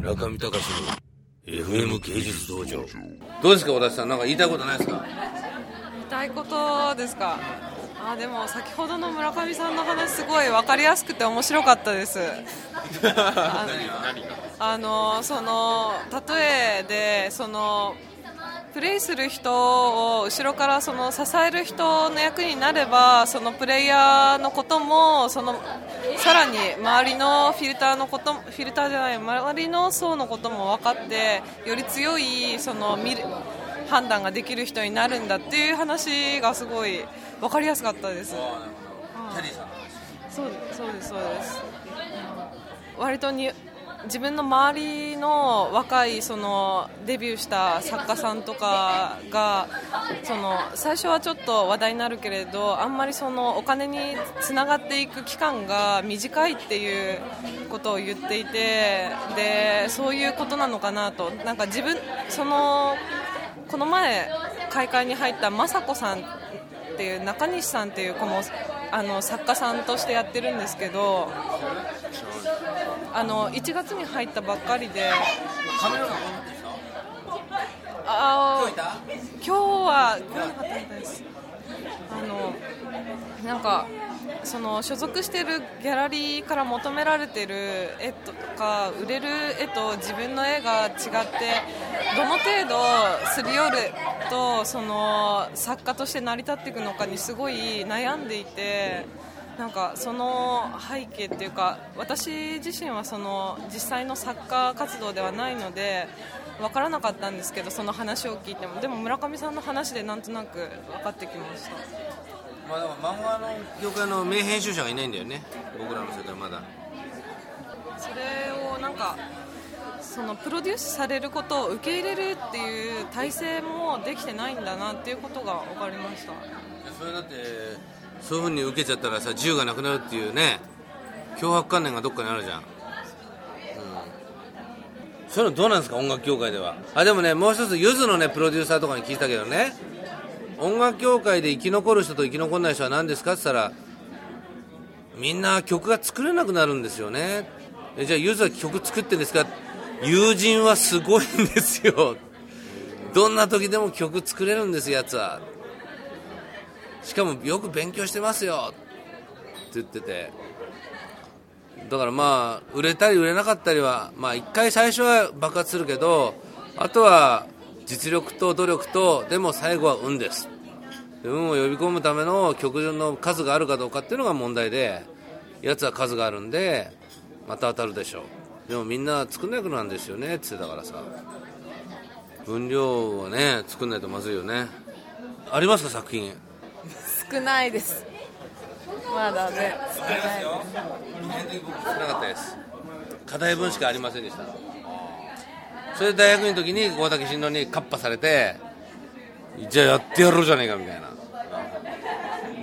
村上隆の FM 芸術道場。どうですか小田さんなんか言いたいことないですか？言いたいことですか？あでも先ほどの村上さんの話すごい分かりやすくて面白かったです。あのあのその例えでそのプレイする人を後ろからその支える人の役になればそのプレイヤーのこともそのさらに周りのフィルターのことフィルターじゃない周りの層のことも分かってより強いその見る判断ができる人になるんだっていう話がすごい分かりやすかったです。そうそうですそうです。割とに自分の周りの若いそのデビューした作家さんとかがその最初はちょっと話題になるけれどあんまりそのお金につながっていく期間が短いっていうことを言っていてでそういうことなのかなと。なんか自分そのこの前開会に入った雅子さんっていう中西さんっていう子もあの作家さんとしてやってるんですけどあの1月に入ったばっかりであ今日は来なかったです。あのなんかその所属しているギャラリーから求められている絵とか売れる絵と自分の絵が違ってどの程度すり寄るとその作家として成り立っていくのかにすごい悩んでいてなんかその背景っていうか私自身はその実際の作家活動ではないので分からなかったんですけどその話を聞いてもでも村上さんの話でなんとなく分かってきました。まあ、でも漫画の業界の名編集者がいないんだよね。僕らの世界まだ。それをなんかそのプロデュースされることを受け入れるっていう体制もできてないんだなっていうことが分かりました。それだってそういうふうに受けちゃったらさ自由がなくなるっていうね。脅迫観念がどっかにあるじゃん、うん、そういうのどうなんですか？音楽業界では。あでもねもう一つゆずのねプロデューサーとかに聞いたけどね音楽業界で生き残る人と生き残らない人は何ですかって言ったらみんな曲が作れなくなるんですよね。じゃあゆずは曲作ってんですか？友人はすごいんですよ。どんな時でも曲作れるんですやつは。しかもよく勉強してますよ。って言ってて。だからまあ売れたり売れなかったりはまあ一回最初は爆発するけどあとは実力と努力とでも最後は運です。運を呼び込むための曲順の数があるかどうかっていうのが問題でやつは数があるんでまた当たるでしょう。でもみんな作んなくなんですよねって言ってたからさ。分量はね作んないとまずいよね。ありますか作品？少ないです。まだね。少ないです。少なかったです。課題文しかありませんでしたそれで大学の時に大竹新郎にカッパされてじゃあやってやろうじゃねえかみたいな。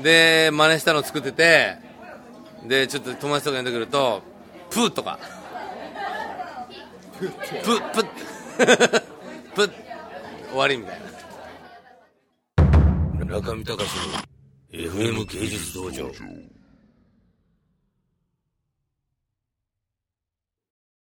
で真似したの作っててでちょっと友達とか呼んでくるとプーとか。プップップッ 終わりみたいな。中見隆の FM 芸術道場。